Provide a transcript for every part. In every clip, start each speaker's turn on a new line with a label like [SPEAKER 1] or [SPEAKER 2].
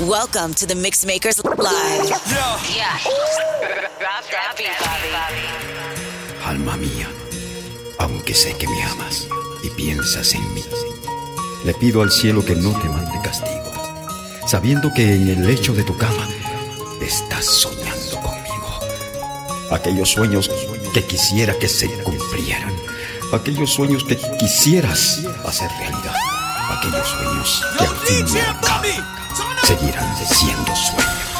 [SPEAKER 1] Welcome to the Mixmakers Live.
[SPEAKER 2] Yeah. yeah.
[SPEAKER 3] Alma mía, aunque sé que me amas y piensas en mí, le pido al cielo que no te mande castigo, sabiendo que en el lecho de tu cama estás soñando conmigo. Aquellos sueños que quisiera que se cumplieran, aquellos sueños que quisieras hacer realidad, aquellos sueños que al fin me acaban seguirán siendo sueños.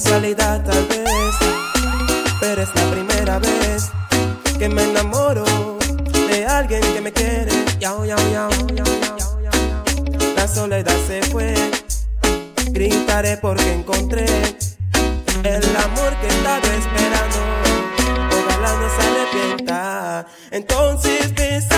[SPEAKER 4] salida tal vez, pero es la primera vez que me enamoro de alguien que me quiere. Yao, yao, yao, La soledad se fue, gritaré porque encontré el amor que estaba esperando.
[SPEAKER 2] Ojalá no
[SPEAKER 5] se
[SPEAKER 6] arrepienta. Entonces, pisa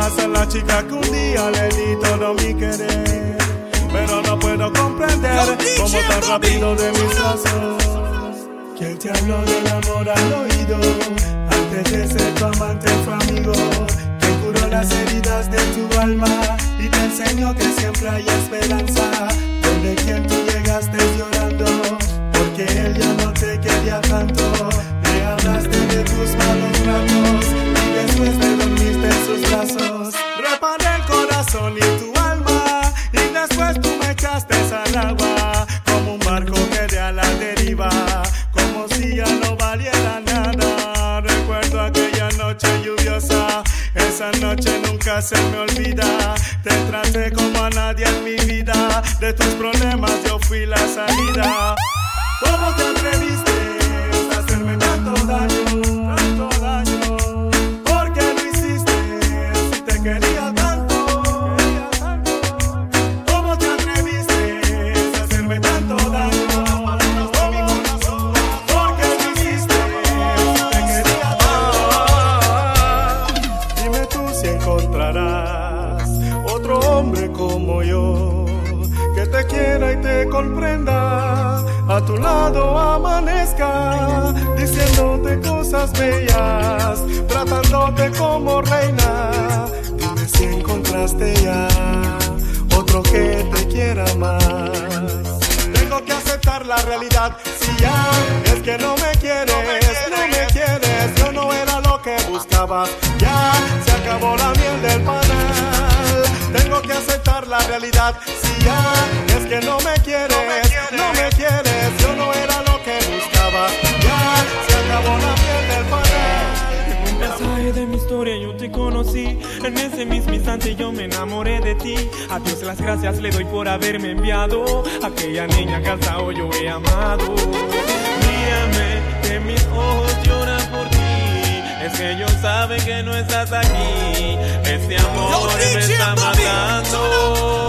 [SPEAKER 6] a la chica que un día le di todo mi querer. Pero no puedo comprender cómo tan rápido de mis brazos. ¿Quién te habló del amor al oído? Antes de ser tu amante fue amigo. Que curó las heridas de tu alma y te enseñó que siempre hay esperanza. Donde quien tú llegaste llorando, porque él ya no te quería tanto. Le hablaste de tus malos ratos y después sus Reparé el corazón y tu alma y después tú me echaste al agua como un barco que de a la deriva, como si ya no valiera nada. Recuerdo aquella noche lluviosa, esa noche nunca se me olvida. Te traté como a nadie en mi vida, de tus problemas yo fui la salida. ¿Cómo te atreviste
[SPEAKER 5] las gracias le doy por haberme enviado. Aquella niña que hasta hoy yo he amado. Mírame, que mis ojos lloran por ti. Es que ellos saben que no estás aquí. Este amor me está matando.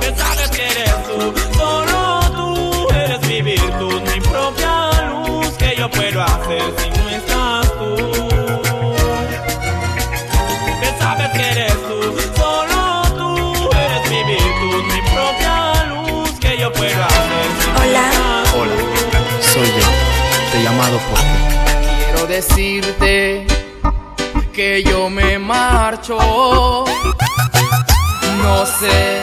[SPEAKER 5] Que sabes que eres tú, solo tú Eres mi virtud, mi propia luz Que yo puedo hacer si
[SPEAKER 7] quiero decirte que yo me marcho. No sé,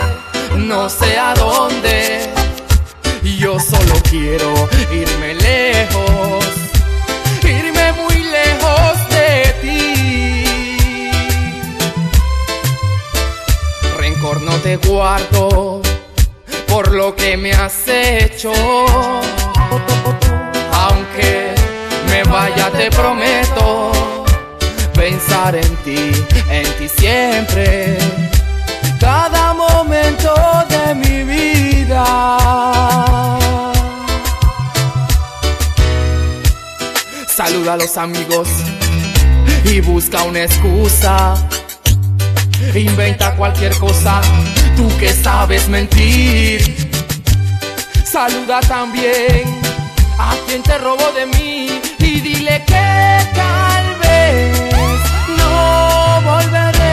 [SPEAKER 7] no sé a dónde. Yo solo quiero irme lejos, irme muy lejos de ti.
[SPEAKER 8] Rencor no te guardo por lo que me has hecho, aunque me vaya te prometo pensar en ti, en ti siempre, cada momento de mi vida. Saluda a los amigos y busca una excusa. Inventa cualquier cosa, tú que sabes mentir. Saluda también a quien te robó de mí y dile que tal vez no volveré.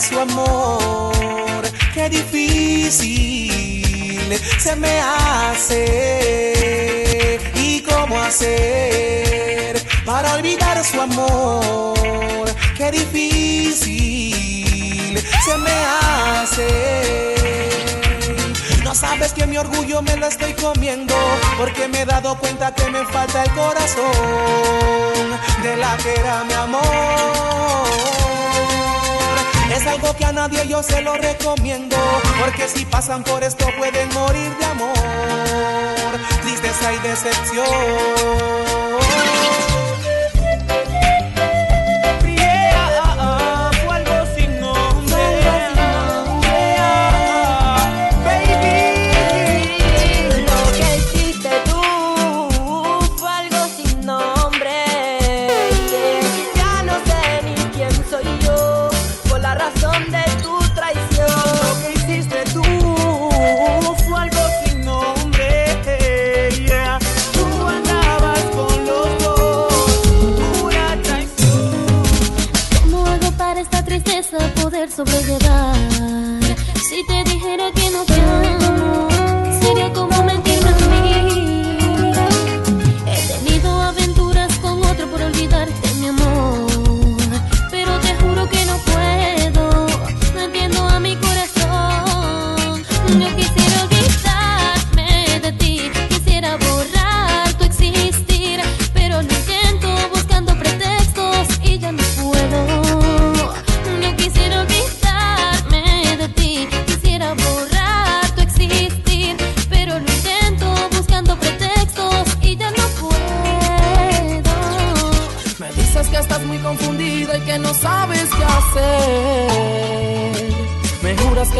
[SPEAKER 2] Su amor? Qué difícil se me hace. ¿Y cómo hacer para olvidar su amor? Qué difícil se me hace. No sabes que mi orgullo me lo estoy comiendo porque me he dado cuenta que me falta el corazón de la que era mi amor. Es algo que a nadie yo se lo recomiendo porque si pasan por esto pueden morir de amor, tristeza y decepción.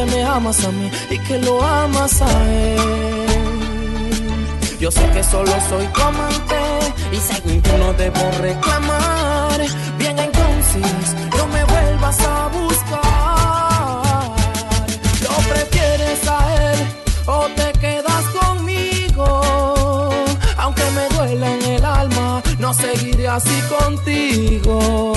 [SPEAKER 9] Que
[SPEAKER 7] me amas a mí y que lo amas a él. Yo sé que solo soy tu amante y según tú no debo reclamar. Bien entonces, no me vuelvas a buscar. ¿Lo prefieres a él o te quedas conmigo? Aunque me duela en el alma, no seguiré así contigo.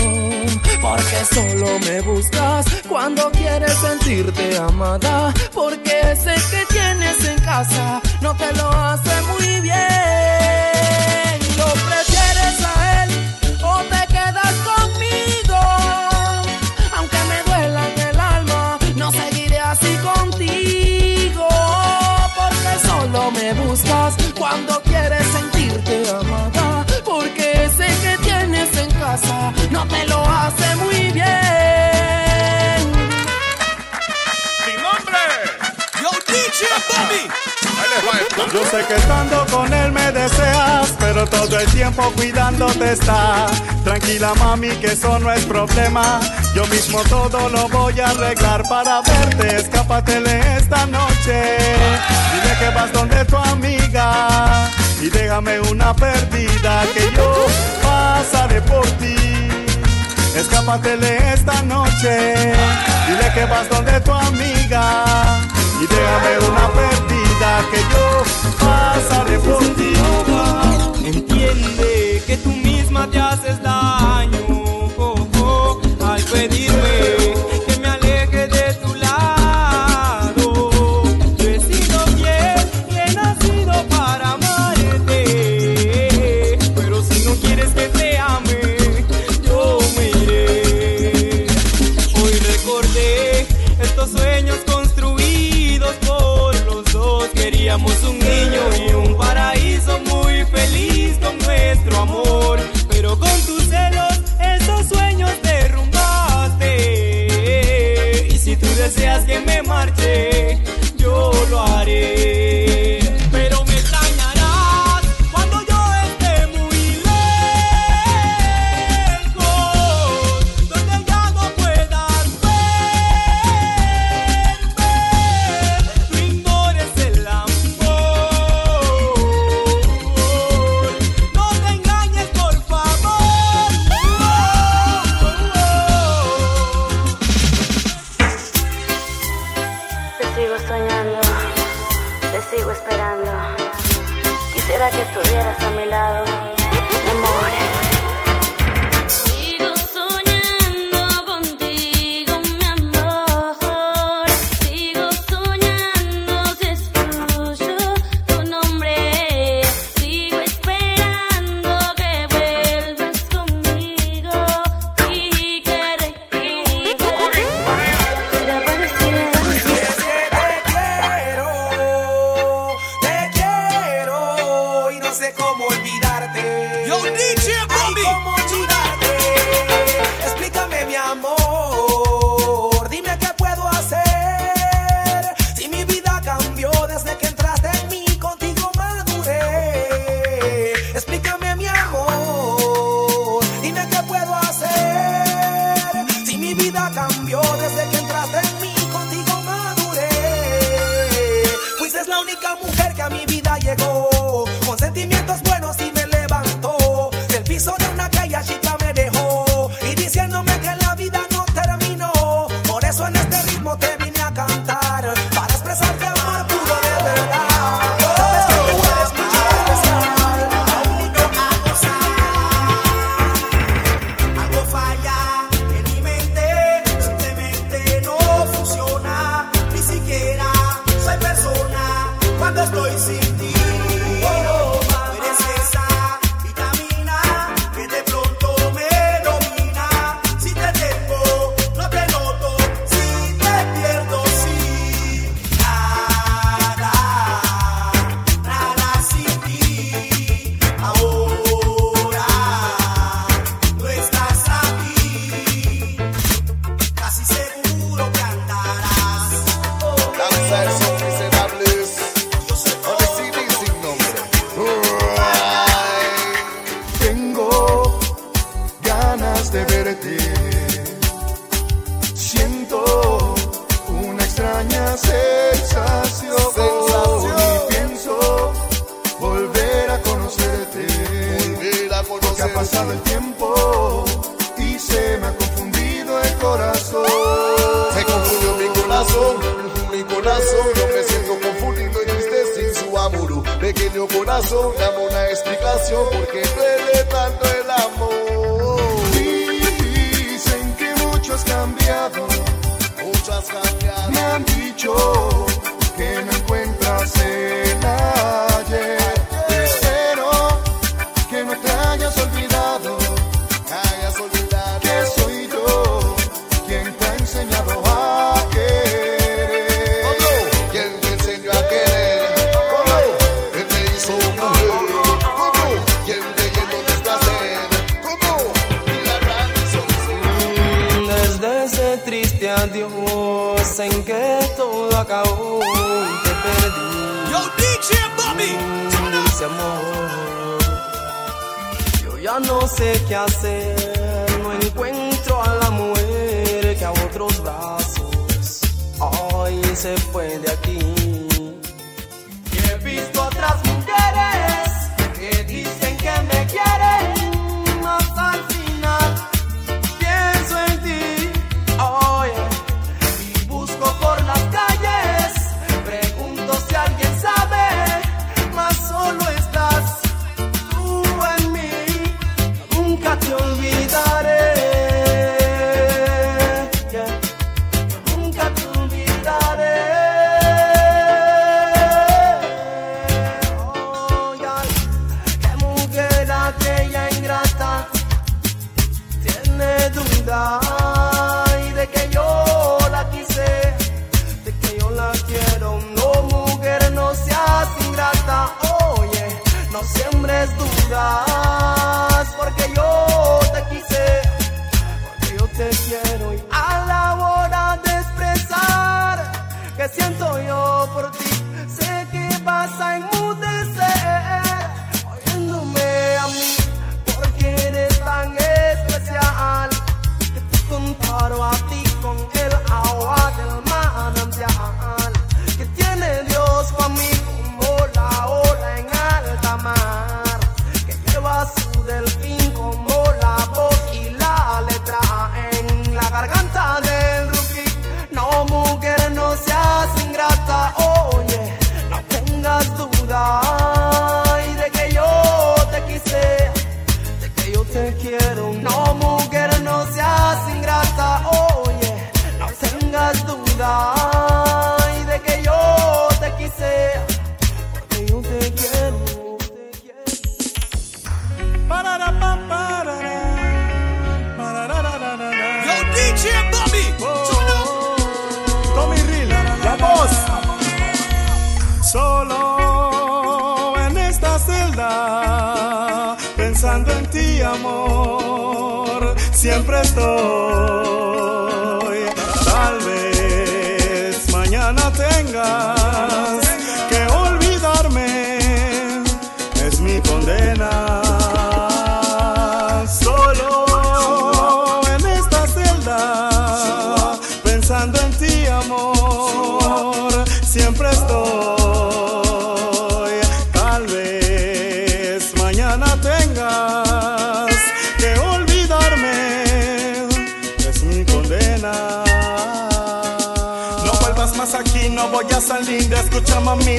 [SPEAKER 7] Porque solo me buscas cuando quieres sentirte amada. Porque sé que tienes en casa, no te lo hace muy bien. ¿Lo prefieres a él o te quedas conmigo? Aunque me duela en el alma, no seguiré así contigo. Porque solo me buscas cuando quieres sentirte amada. Porque sé que tienes en casa, no te lo hace
[SPEAKER 2] Yo, DJ Bobby.
[SPEAKER 6] Yo sé que estando con él me deseas, pero todo el tiempo cuidándote está. Tranquila mami, que eso no es problema. Yo mismo todo lo voy a arreglar para verte. Escápatele esta noche. Dile que vas donde tu amiga y déjame una perdida que yo pasaré por ti. Escápatele esta noche. Dile que vas donde tu amiga y déjame una perdida que yo pasaré por ti.
[SPEAKER 2] Entiende que tú misma te haces daño no sé cómo olvidarte.
[SPEAKER 10] Yo, DJ
[SPEAKER 2] Ay, cómo olvidarte. Explícame, mi amor.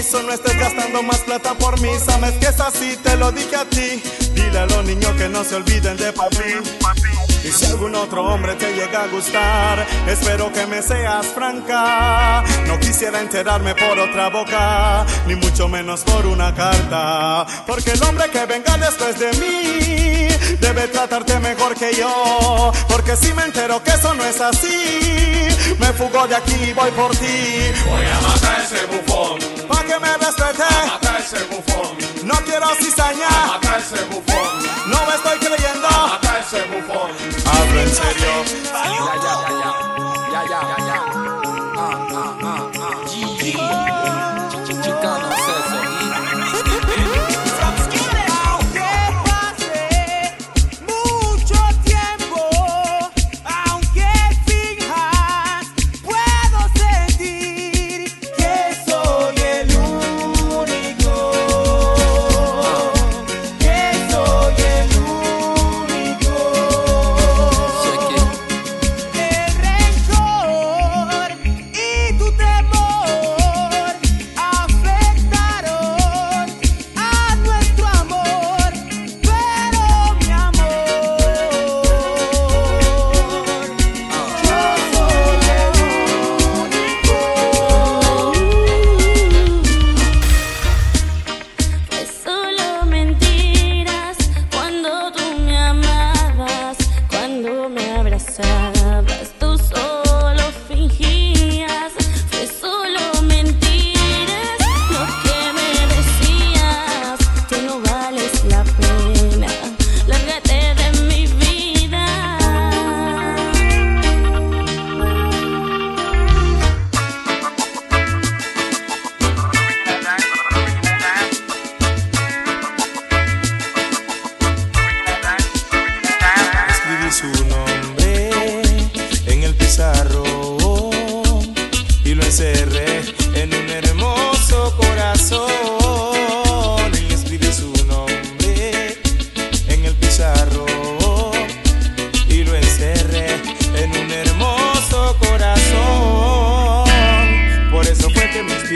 [SPEAKER 6] Mamizo, no estés gastando más plata por mí. Sabes que es así, te lo dije a ti. Dile a los niños que no se olviden de papi. Y si algún otro hombre te llega a gustar, espero que me seas franca. No quisiera enterarme por otra boca, ni mucho menos por una carta. Porque el hombre que venga después de mí debe tratarte mejor que yo. Porque si me entero que eso no es así, me fugo de aquí y voy por ti.
[SPEAKER 10] Voy a matar ese bufón.
[SPEAKER 6] Pa' que me respete.
[SPEAKER 10] Matar ese bufón.
[SPEAKER 6] No quiero cizaña.
[SPEAKER 10] Matar ese bufón.
[SPEAKER 6] No me estoy creyendo.
[SPEAKER 10] Matar ese bufón.
[SPEAKER 6] Hablo en serio.
[SPEAKER 11] Ya, ya, ya, ya. Ya, ya, ya, ya. Ah, ah, ah, ah. Chicano,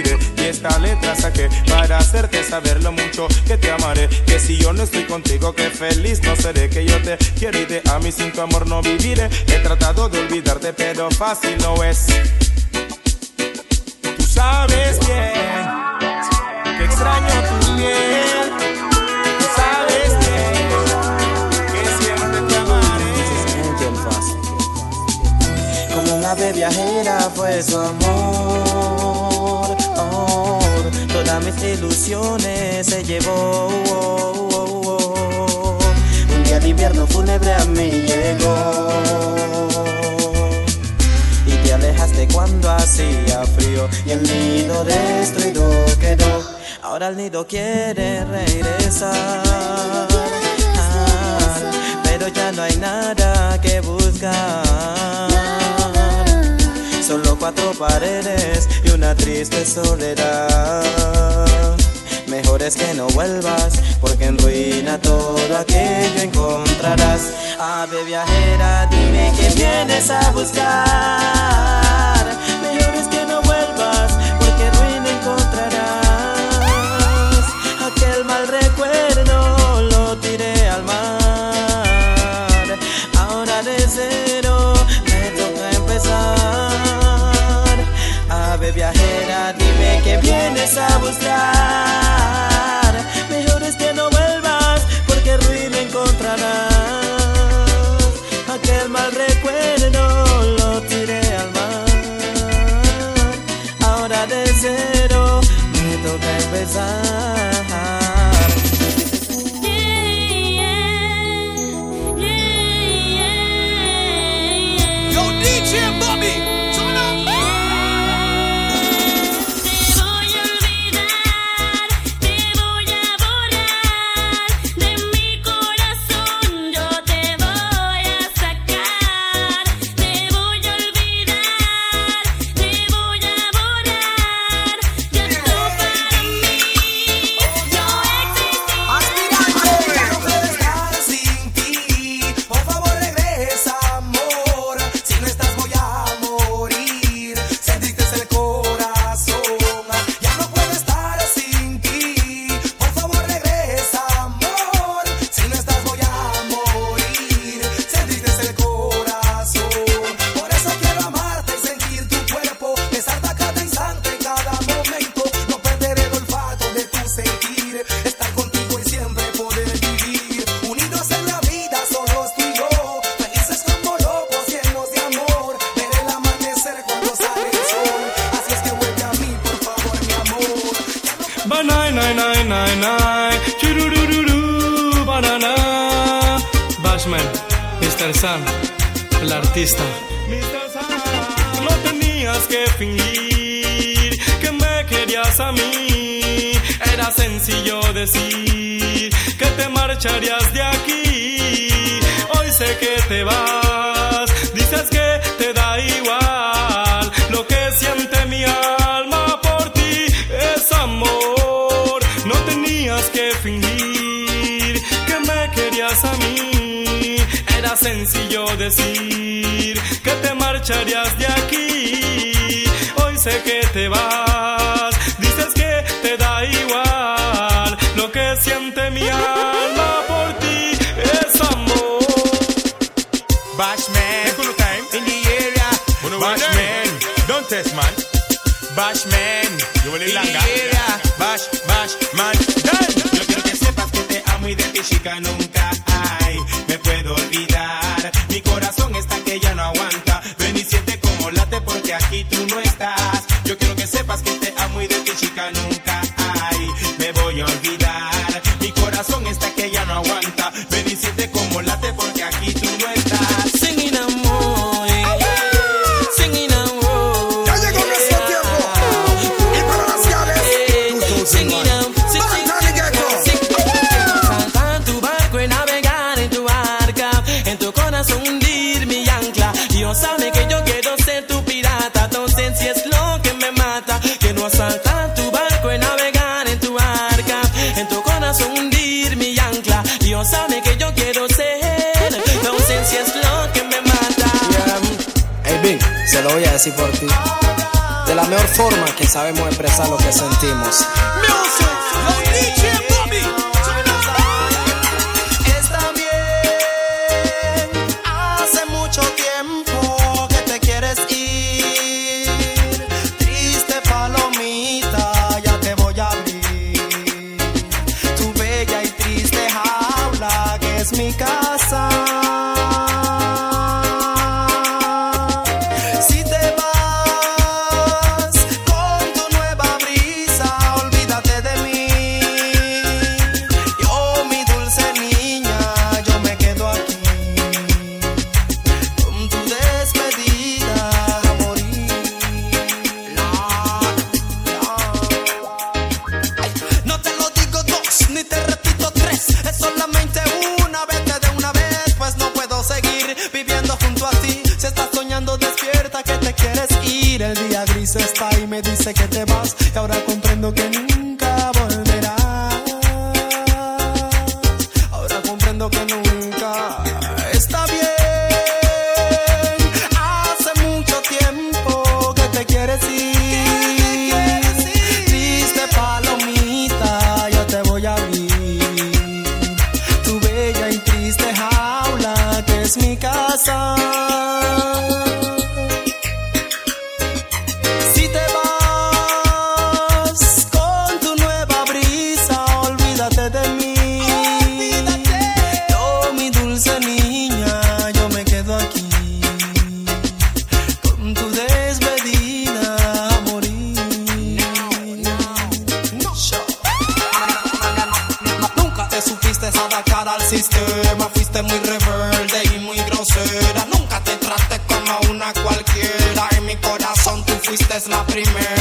[SPEAKER 12] y
[SPEAKER 13] esta letra saqué para hacerte saber lo mucho que te amaré. Que si yo no estoy contigo, que feliz no seré. Que yo te quiero y de a mí sin tu amor no viviré. He tratado de olvidarte, pero fácil no es. Tú sabes bien que extraño tu piel.
[SPEAKER 11] Como un ave viajera fue su amor. oh, todas mis ilusiones se llevó. Un día de invierno fúnebre a mí llegó. Y te alejaste cuando hacía frío. Y el nido destruido quedó. Ahora el nido quiere regresar. Ah, pero ya no hay nada que buscar. Solo cuatro paredes y una triste soledad. Mejor es que no vuelvas, porque en ruina todo aquello encontrarás. Ave viajera, dime que vienes a buscar.
[SPEAKER 14] sencillo decir que te marcharías de aquí. Hoy sé que te vas, dices que te da igual lo que siente mi alma por ti es amor.
[SPEAKER 13] Bashman, time in the area. Bashman, don't test man. Bashman, in the. Bash, bash, man, done. Yo quiero que sepas que te amo y de ti chica nunca. te
[SPEAKER 11] lo
[SPEAKER 2] voy a decir por ti. De la mejor forma que sabemos expresar lo que sentimos.
[SPEAKER 4] sé que te vas. Nunca te traté como una cualquiera. En mi corazón tú fuiste la primera.